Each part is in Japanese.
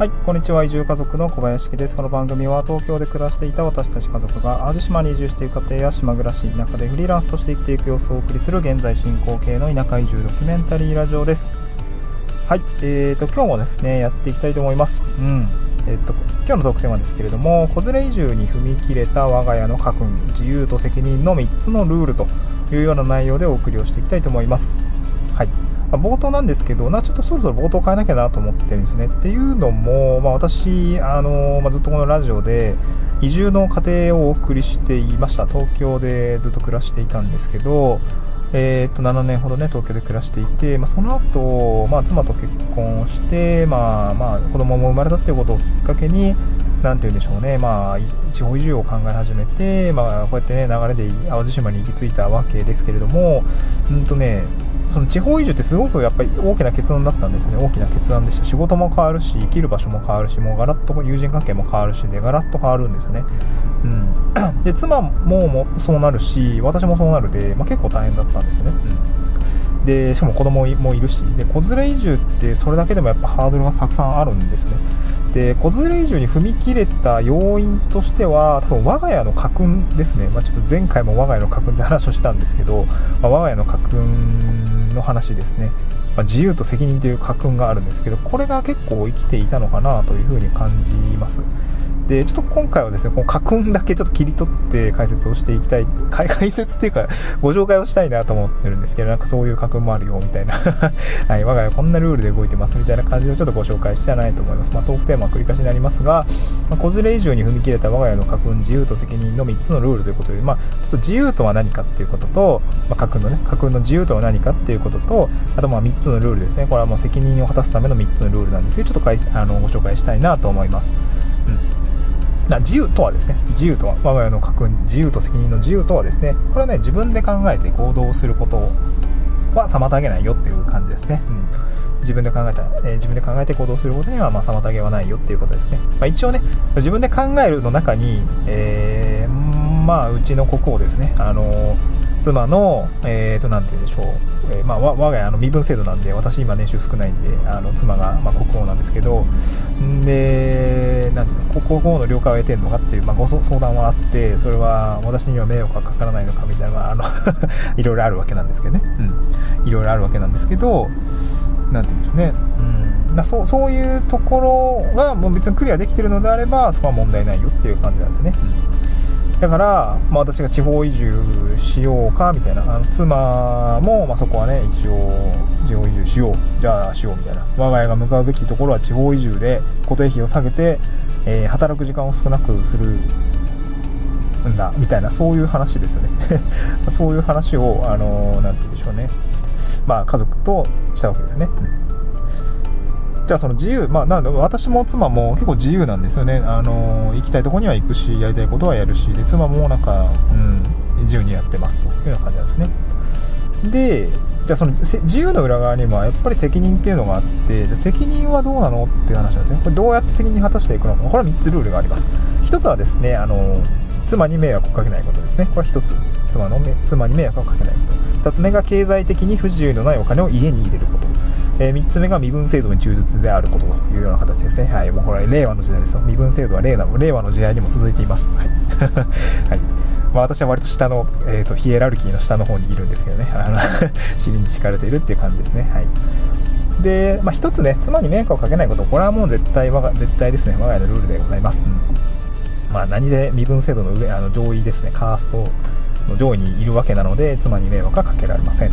はい、こんにちは。移住家族の小林です。この番組は東京で暮らしていた私たち家族が淡路島に移住している家庭や島暮らし、田舎でフリーランスとして生きていく様子をお送りする現在進行形の田舎移住ドキュメンタリーラジオです。はい、えーと、今日もですね、やっていきたいと思います。うん。えっ、と、今日のトークテーマですけれども、子連れ移住に踏み切れた我が家の家訓、自由と責任の3つのルールというような内容でお送りをしていきたいと思います。はい。ま冒頭なんですけど、なちょっとそろそろ冒頭変えなきゃなと思ってるんですね。っていうのも、まあ、私、あのまあ、ずっとこのラジオで移住の過程をお送りしていました。東京でずっと暮らしていたんですけど、えー、っと7年ほどね東京で暮らしていて、まあ、その後、まあ妻と結婚して、まあまあ、子供も生まれたっていうことをきっかけに何て言うんでしょうね、まあ、地方移住を考え始めて、まあ、こうやってね流れで淡路島に行き着いたわけですけれどもうんとねその地方移住ってすごくやっぱり大きな決断だったんですよね。大きな決断でした。仕事も変わるし生きる場所も変わるしもうガラッと友人関係も変わるしでガラッと変わるんですよね。うん。で妻ももそうなるし私もそうなるで、まあ、結構大変だったんですよね、うん、でしかも子供もいるしで子連れ移住ってそれだけでもやっぱハードルがたくさんあるんですね。で子連れ移住に踏み切れた要因としては多分我が家の家訓ですね、まあ、ちょっと前回も我が家の家訓って話をしたんですけど、まあ、我が家の家訓の話ですね、まあ、自由と責任という家訓があるんですけどこれが結構生きていたのかなというふうに感じます。でちょっと今回はですねこの家訓だけちょっと切り取って解説をしていきたい 解説っていうかご紹介をしたいなと思ってるんですけどなんかそういう家訓もあるよみたいな はい我が家こんなルールで動いてますみたいな感じでちょっとご紹介してはないと思います、まあ、トークテーマは繰り返しになりますが、まあ、子連れ移住に踏み切れた我が家の家訓自由と責任の3つのルールということで、まあ、ちょっと自由とは何かっていうことと、まあ、家訓のね家訓の自由とは何かっていうこととあとまあ3つのルールですね。これはもう責任を果たすための3つのルールなんですけどちょっとあのご紹介したいなと思います。自由とはですね自由とは我が家の家訓自由と責任の自由とはですねこれはね自分で考えて行動することは妨げないよっていう感じですね、うん、自分で考えた、えー、自分で考えて行動することにはまあ妨げはないよっていうことですね、まあ、一応ね自分で考えるの中に、えー、まあうちの国王ですね。あのー妻の、えー、と、なんて言うんでしょう。えー、まあ、我が家、あの、身分制度なんで、私今年収少ないんで、あの、妻が、まあ、国王なんですけど、んで、なんていうの、国王の了解を得てんのかっていう、まあ、ご相談はあって、それは、私には迷惑がかからないのかみたいな、あの いろいろあるわけなんですけどね。うん。いろいろあるわけなんですけど、なんて言うんでしょうね。うん。まあ、そう、そういうところが、もう別にクリアできてるのであれば、そこは問題ないよっていう感じなんですよね。うんだから、まあ、私が地方移住しようかみたいな。あの妻も、まあ、そこはね一応地方移住しようじゃあしようみたいな。我が家が向かうべきところは地方移住で固定費を下げて、えー、働く時間を少なくするんだみたいなそういう話ですよね。そういう話をあの何て言うんでしょうね。まあ家族としたわけですよね。じゃあその自由、まあ、な私も妻も結構自由なんですよね、あの行きたいとこには行くし、やりたいことはやるし、で妻もなんか、うん、自由にやってますというような感じなんですね。で、じゃあその自由の裏側にはやっぱり責任っていうのがあって、じゃ責任はどうなのっていう話なんですね。これどうやって責任果たしていくのか、これは3つルールがあります。1つはですね、あの妻に迷惑をかけないことですね。これは1つ。妻の妻に迷惑をかけないこと。2つ目が経済的に不自由のないお金を家に入れること。えー、3つ目が身分制度に忠実であることというような形ですね。はい。もうこれ令和の時代ですよ。身分制度は令和令和の時代にも続いています。はい。はい。まあ、私は割と下の、えーと、ヒエラルキーの下の方にいるんですけどね。あの 尻に敷かれているっていう感じですね。はい。で、まあ、一つね、妻に迷惑をかけないこと、これはもう絶対、我が絶対ですね、我が家のルールでございます。うん、まあ、何で身分制度の上、あの上位ですね、カーストの上位にいるわけなので、妻に迷惑はかけられません。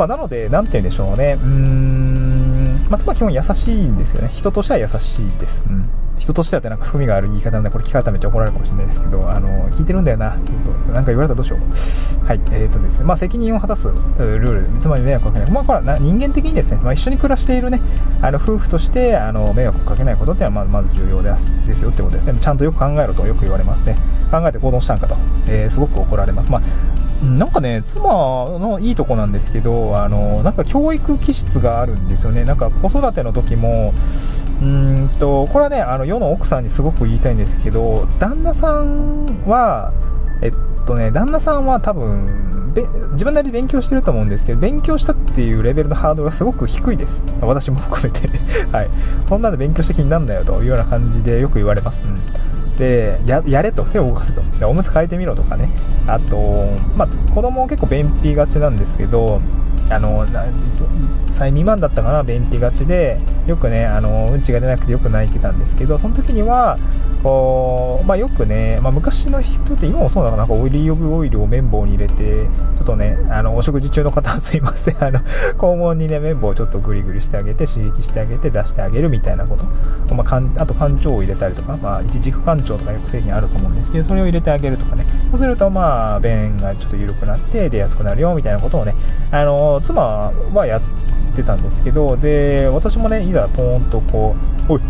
まあ、なので、なんて言うんでしょうね。うーん、まあ、妻は基本優しいんですよね。人としては優しいです。うん。人としてはってなんか含みがある言い方なんで、これ聞かれたらめっちゃ怒られるかもしれないですけど、あの、聞いてるんだよな。ちょっと、なんか言われたらどうしよう。はい。えー、とですね。まあ、責任を果たすルール、つまり迷惑をかけない。まあ、これは人間的にですね、まあ、一緒に暮らしているね、あの、夫婦として、あの、迷惑をかけないことっていうのは、まず、まず重要ですですよってことですね。ちゃんとよく考えろとよく言われますね。考えて行動したんかと。えー、すごく怒られます。まあ、なんかね、妻のいいとこなんですけど、あの、なんか教育気質があるんですよね。なんか子育ての時も、うんと、これはね、あの、世の奥さんにすごく言いたいんですけど、旦那さんは、えっとね、旦那さんは多分、自分なりに勉強してると思うんですけど勉強したっていうレベルのハードルがすごく低いです。私も含めて。はい。そんなんで勉強して気になんだよというような感じでよく言われます、うん、でやれと。手を動かせと。でおむつ替えてみろとかね。あとまあ子供結構便秘がちなんですけどあの1歳未満だったかな便秘がちでよくねあのうんちが出なくてよく泣いてたんですけどその時にはこう、まあ、よくね、まあ、昔の人って今もそうな。のかオイリーオブオイルを綿棒に入れてちょっとねあのお食事中の方はすいません。あの肛門にね綿棒をちょっとグリグリしてあげて刺激してあげて出してあげるみたいなこと、まあ、かんあと肝腸を入れたりとか、まあ、一軸肝腸とかよく製品あると思うんですけどそれを入れてあげるとかね。そうするとまあ便がちょっと緩くなって出やすくなるよみたいなことをね。あの妻はやってたんですけどで私もねいざポーンとこう「おい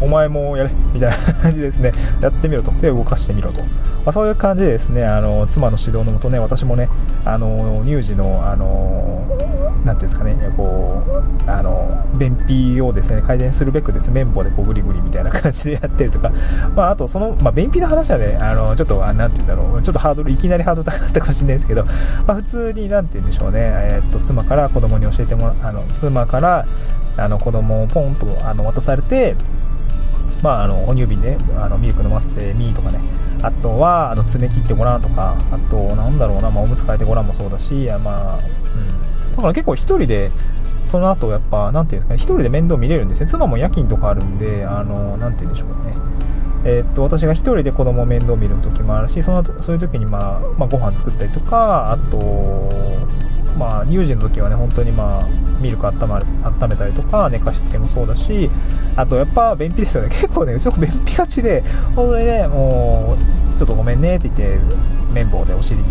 お前もやれみたいな感じですね。やってみろと。手を動かしてみろと、まあ、そういう感じでですねあの妻の指導のもとね私もねあの乳児のあのなんていうんですかねこうあの便秘をですね改善するべくですね綿棒でこうグリグリみたいな感じでやってるとか、まあ、あとその、まあ、便秘の話はねあのちょっとなんて言うんだろう。ちょっとハードルいきなりハードル高かったかもしれないですけど、まあ、普通になんて言うんでしょうね、えー、っと妻から子供に教えてもらあの妻からあの子供をポンとあの渡されてまあ、あの哺乳瓶であのミルク飲ませてミーとかね。あとはあの爪切ってごらんとか。あとなんだろうな、まあ、おむつ替えてごらんもそうだしまあ、うん、だから結構一人でその後やっぱなんていうんですかね一人で面倒見れるんですね。妻も夜勤とかあるんであのなんて言うんでしょうね。えー、っと私が1人で子供面倒見る時もあるしそのそういう時に、まあ、まあ、ご飯作ったりとかあとまあ乳児の時はね本当にまあミルク温まる温めたりとか寝かしつけもそうだしあとやっぱ便秘ですよね。結構ねうちの便秘がちで本当にねもうちょっとごめんねって言って綿棒でお尻に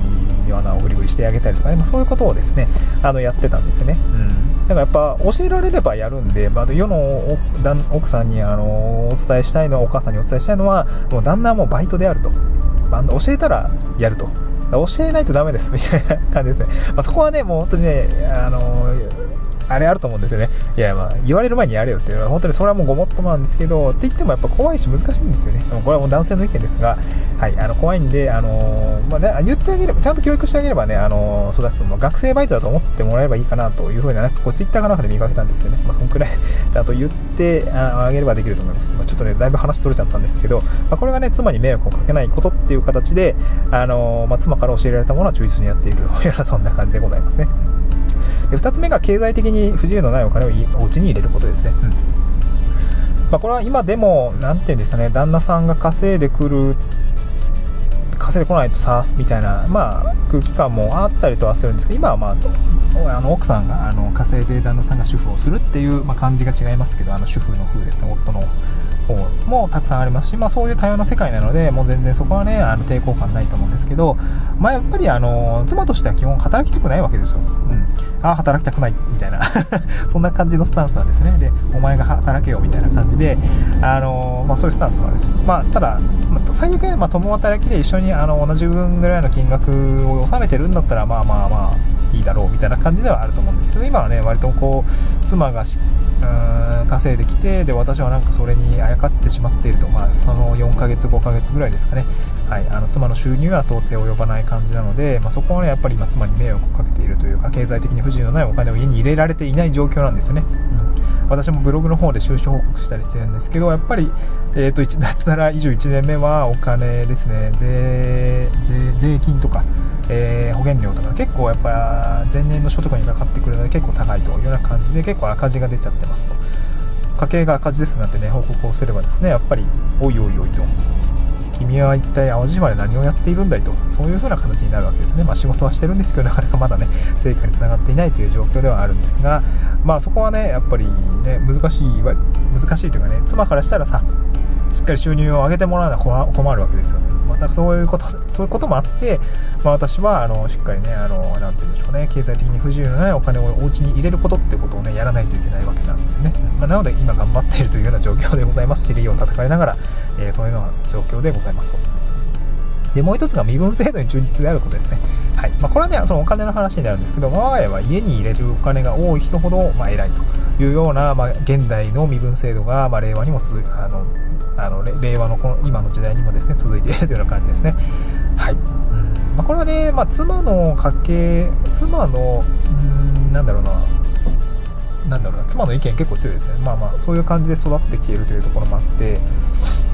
穴をグリグリしてあげたりとかね、まあ、そういうことをですねあのやってたんですよね。うん。だからやっぱ教えられればやるんで、まあ、世の奥さんにあのお伝えしたいのはお母さんにお伝えしたいのはもう旦那はもうバイトであると。教えたらやると。教えないとダメですみたいな感じですね、まあ、そこはねもう本当にねあのあれあると思うんですよね。いや、まあ、言われる前にやれよっていうのは、本当にそれはもうごもっともなんですけど、って言ってもやっぱ怖いし難しいんですよね。これはもう男性の意見ですが、はい、あの、怖いんで、あのまあね、言ってあげれば、ちゃんと教育してあげればね、あの育つの学生バイトだと思ってもらえればいいかなというふうな、なんかこう、ツイッターかなんかで見かけたんですけどね、まあ、そんくらい ちゃんと言ってあげればできると思います。まあ、ちょっとね、だいぶ話取れちゃったんですけど、まあ、これがね、妻に迷惑をかけないことっていう形で、あのまあ、妻から教えられたものは忠実にやっている いうような、そんな感じでございますね。で2つ目が経済的に不自由のないお金をお家に入れることですね、うん。まあ、これは今でも何て言うんですかね旦那さんが稼いでくる稼いでこないとさみたいな、まあ、空気感もあったりとはするんですけど今はまああの奥さんがあの稼いで旦那さんが主婦をするっていう、まあ、感じが違いますけどあの主婦の風ですね夫の方もたくさんありますし、まあ、そういう多様な世界なのでもう全然そこはねあの抵抗感ないと思うんですけど、まあ、やっぱりあの妻としては基本働きたくないわけですよ、うん、ああ働きたくないみたいな。そんな感じのスタンスなんですね。でお前が働けよみたいな感じであの、まあ、そういうスタンスなんですまあ、ただ、まあ、最悪、まあ、共働きで一緒にあの同じ分ぐらいの金額を納めてるんだったらまあまあまあいいだろうみたいな感じではあると思うんですけど今はね割とこう妻がうん稼いできてで私はなんかそれにあやかってしまっていると、まあ、その4ヶ月5ヶ月ぐらいですかね、はい、あの妻の収入は到底及ばない感じなので、まあ、そこはねやっぱり今妻に迷惑をかけているというか経済的に不自由のないお金を家に入れられていない状況なんですよね、私もブログの方で収支報告したりしてるんですけどやっぱり、えーと、脱サラ以上1年目はお金ですね。税税金とかえー、保険料とか結構やっぱ前年の所得にかかってくるので結構高いというような感じで結構赤字が出ちゃってますと。家計が赤字ですなんてね報告をすればですねやっぱりおいおいおいと。君は一体淡路島で何をやっているんだいとそういう風な形になるわけですねまあ仕事はしてるんですけどなかなかまだね成果につながっていないという状況ではあるんですがまあそこはねやっぱりね難しい難しいというかね妻からしたらさしっかり収入を上げてもらうのは困るわけですよね。またそういうこと、そういうこともあって、まあ、私は、あの、しっかりね、あの、なんて言うんでしょうね、経済的に不自由のないお金をお家に入れることってことをね、やらないといけないわけなんですね。まあ、なので、今頑張っているというような状況でございます。尻を叩かれながら、えー、そういうような状況でございますと。で、もう一つが身分制度に忠実であることですね。はい。まあ、これはね、そのお金の話になるんですけど、我が家は家に入れるお金が多い人ほど、まあ、偉いというような、まあ、現代の身分制度が、ま、令和にも続、あの、あの令和のこの今の時代にもですね続いているというような感じですね。はい、うん。まあ、これはね、まあ、妻の家系妻のうんなんだろうな。なんだろうな。妻の意見結構強いですね。まあまあそういう感じで育ってきているというところもあって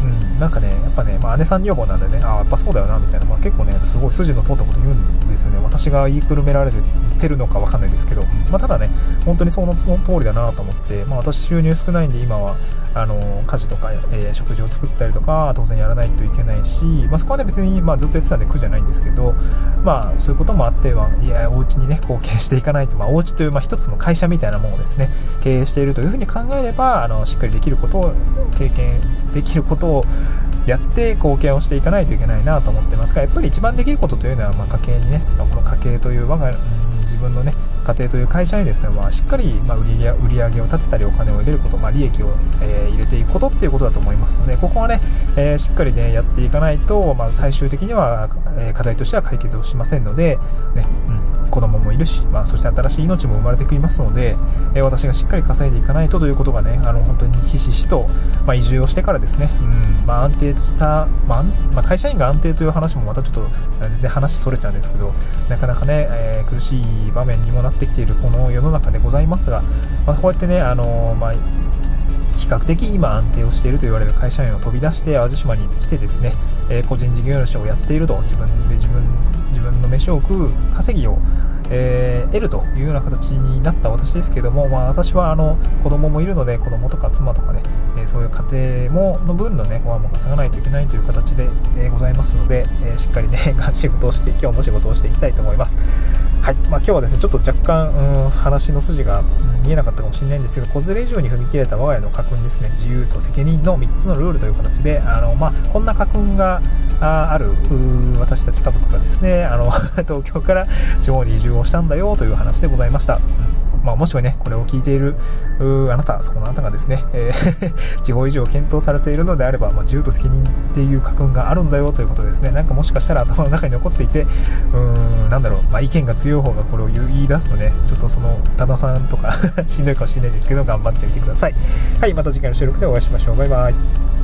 うん。なんかねやっぱね、まあ、姉さん女房なんでねああやっぱそうだよなみたいな、まあ、結構ねすごい筋の通ったこと言うんですよね。私が言いくるめられてるのかわかんないですけど、まあ、ただね本当にそのその通りだなと思って、まあ、私収入少ないんで今はあの家事とか、えー、食事を作ったりとか当然やらないといけないし、まあ、そこはね別に、まあ、ずっとやってたんで苦じゃないんですけど、まあ、そういうこともあってはいやお家にね貢献していかないと、まあ、お家という、まあ、一つの会社みたいなものをですね経営しているというふうに考えればあのしっかりできることを経験できることをやって貢献をしていかないといけないなと思ってますがやっぱり一番できることというのは、まあ、家計にね、この家計という我が、自分のね家庭という会社にですね、まあ、しっかり、まあ、売り売り上げを立てたりお金を入れること、まあ、利益を、えー、入れていくことっていうことだと思いますのでここはね、えー、しっかりねやっていかないと、まあ、最終的には、え、課題としては解決をしませんので、ねうん、子供もいるし、まあ、そして新しい命も生まれてくりますので、え私がしっかり稼いでいかないとということがねあの本当にひしひしと、まあ、移住をしてからですね、うんまあ、安定した、まあまあ、会社員が安定という話もまたちょっと全然話それちゃうんですけどなかなかね、え苦しい場面にもなってきているこの世の中でございますが、まあ、こうやってね、あのまあ、比較的今安定をしていると言われる会社員を飛び出して淡路島に来てですね、えー、個人事業主をやっていると自分で自分分の飯を食う稼ぎをえー、得るというような形になった私ですけども、まあ、私はあの子供もいるので子供とか妻とかね、え、そういう家庭もの分のねご飯も稼がないといけないという形で、え、ございますので、えしっかりね 仕事をして今日も仕事をしていきたいと思います。はい、まあ、今日はですねちょっと若干、うん、話の筋が、うん、見えなかったかもしれないんですけど子連れ以上に踏み切れた我が家の家訓ですね。自由と責任の3つのルールという形であの、まあ、こんな家訓がある私たち家族がですねあの 東京から地方に移住をしたんだよという話でございました。まあ、もしくはね、これを聞いているあなた、そこのあなたがですね、えー、地方移住を検討されているのであれば、まあ、自由と責任っていう家訓があるんだよということですね、なんかもしかしたら頭の中に残っていて、うーん、なんだろう、まあ、意見が強い方がこれを言い出すとね、ちょっとその、旦那さんとか しんどいかもしれないですけど、頑張ってみてください。はい、また次回の収録でお会いしましょう。バイバイ。